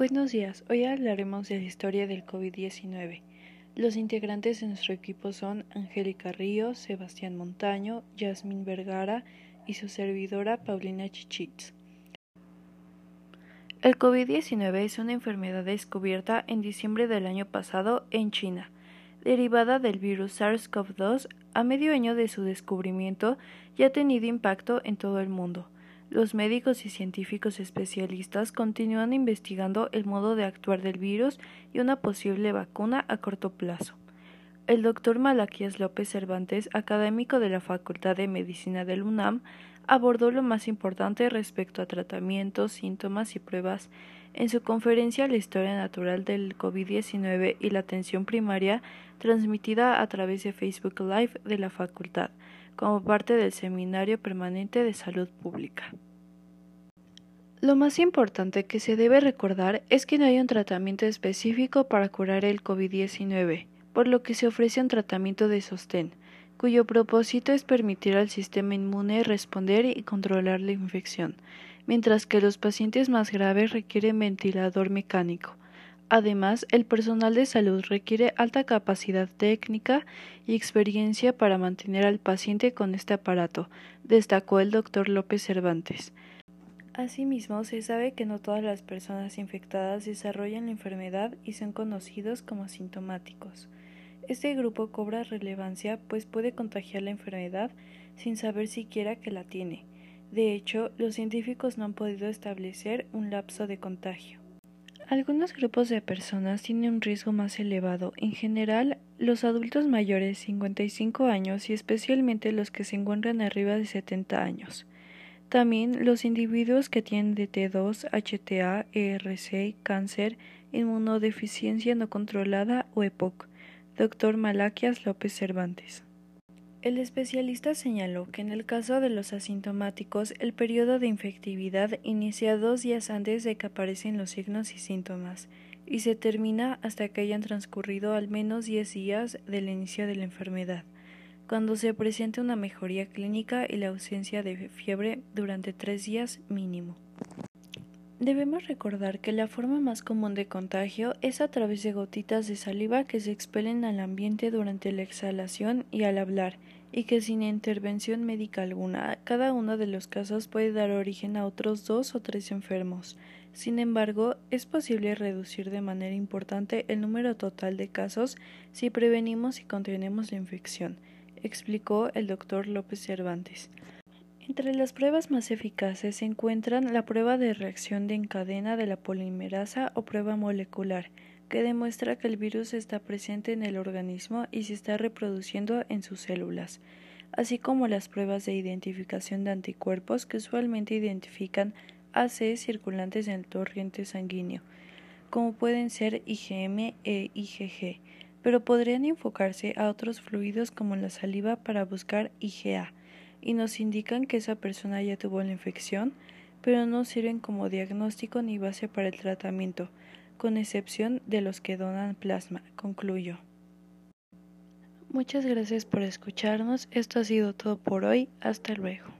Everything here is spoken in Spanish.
Buenos días, hoy hablaremos de la historia del COVID-19. Los integrantes de nuestro equipo son Angélica Ríos, Sebastián Montaño, Yasmín Vergara y su servidora Paulina Chichitz. El COVID-19 es una enfermedad descubierta en diciembre del año pasado en China, derivada del virus SARS-CoV-2. A medio año de su descubrimiento ya ha tenido impacto en todo el mundo los médicos y científicos especialistas continúan investigando el modo de actuar del virus y una posible vacuna a corto plazo. El doctor Malaquías López Cervantes, académico de la Facultad de Medicina del UNAM, abordó lo más importante respecto a tratamientos, síntomas y pruebas en su conferencia La historia natural del COVID-19 y la atención primaria, transmitida a través de Facebook Live de la facultad como parte del Seminario Permanente de Salud Pública. Lo más importante que se debe recordar es que no hay un tratamiento específico para curar el COVID-19, por lo que se ofrece un tratamiento de sostén, cuyo propósito es permitir al sistema inmune responder y controlar la infección, mientras que los pacientes más graves requieren ventilador mecánico, Además, el personal de salud requiere alta capacidad técnica y experiencia para mantener al paciente con este aparato, destacó el doctor López Cervantes. Asimismo, se sabe que no todas las personas infectadas desarrollan la enfermedad y son conocidos como asintomáticos. Este grupo cobra relevancia pues puede contagiar la enfermedad sin saber siquiera que la tiene. De hecho, los científicos no han podido establecer un lapso de contagio. Algunos grupos de personas tienen un riesgo más elevado, en general los adultos mayores 55 años y especialmente los que se encuentran arriba de 70 años. También los individuos que tienen DT2, HTA, ERC, cáncer, inmunodeficiencia no controlada o EPOC. Dr. Malaquias López Cervantes. El especialista señaló que en el caso de los asintomáticos, el periodo de infectividad inicia dos días antes de que aparecen los signos y síntomas y se termina hasta que hayan transcurrido al menos 10 días del inicio de la enfermedad, cuando se presente una mejoría clínica y la ausencia de fiebre durante tres días mínimo. Debemos recordar que la forma más común de contagio es a través de gotitas de saliva que se expelen al ambiente durante la exhalación y al hablar, y que sin intervención médica alguna, cada uno de los casos puede dar origen a otros dos o tres enfermos. Sin embargo, es posible reducir de manera importante el número total de casos si prevenimos y contenemos la infección, explicó el doctor López Cervantes. Entre las pruebas más eficaces se encuentran la prueba de reacción de encadena de la polimerasa o prueba molecular, que demuestra que el virus está presente en el organismo y se está reproduciendo en sus células, así como las pruebas de identificación de anticuerpos que usualmente identifican AC circulantes en el torrente sanguíneo, como pueden ser IgM e IgG, pero podrían enfocarse a otros fluidos como la saliva para buscar IgA y nos indican que esa persona ya tuvo la infección, pero no sirven como diagnóstico ni base para el tratamiento, con excepción de los que donan plasma, concluyo. Muchas gracias por escucharnos. Esto ha sido todo por hoy. Hasta luego.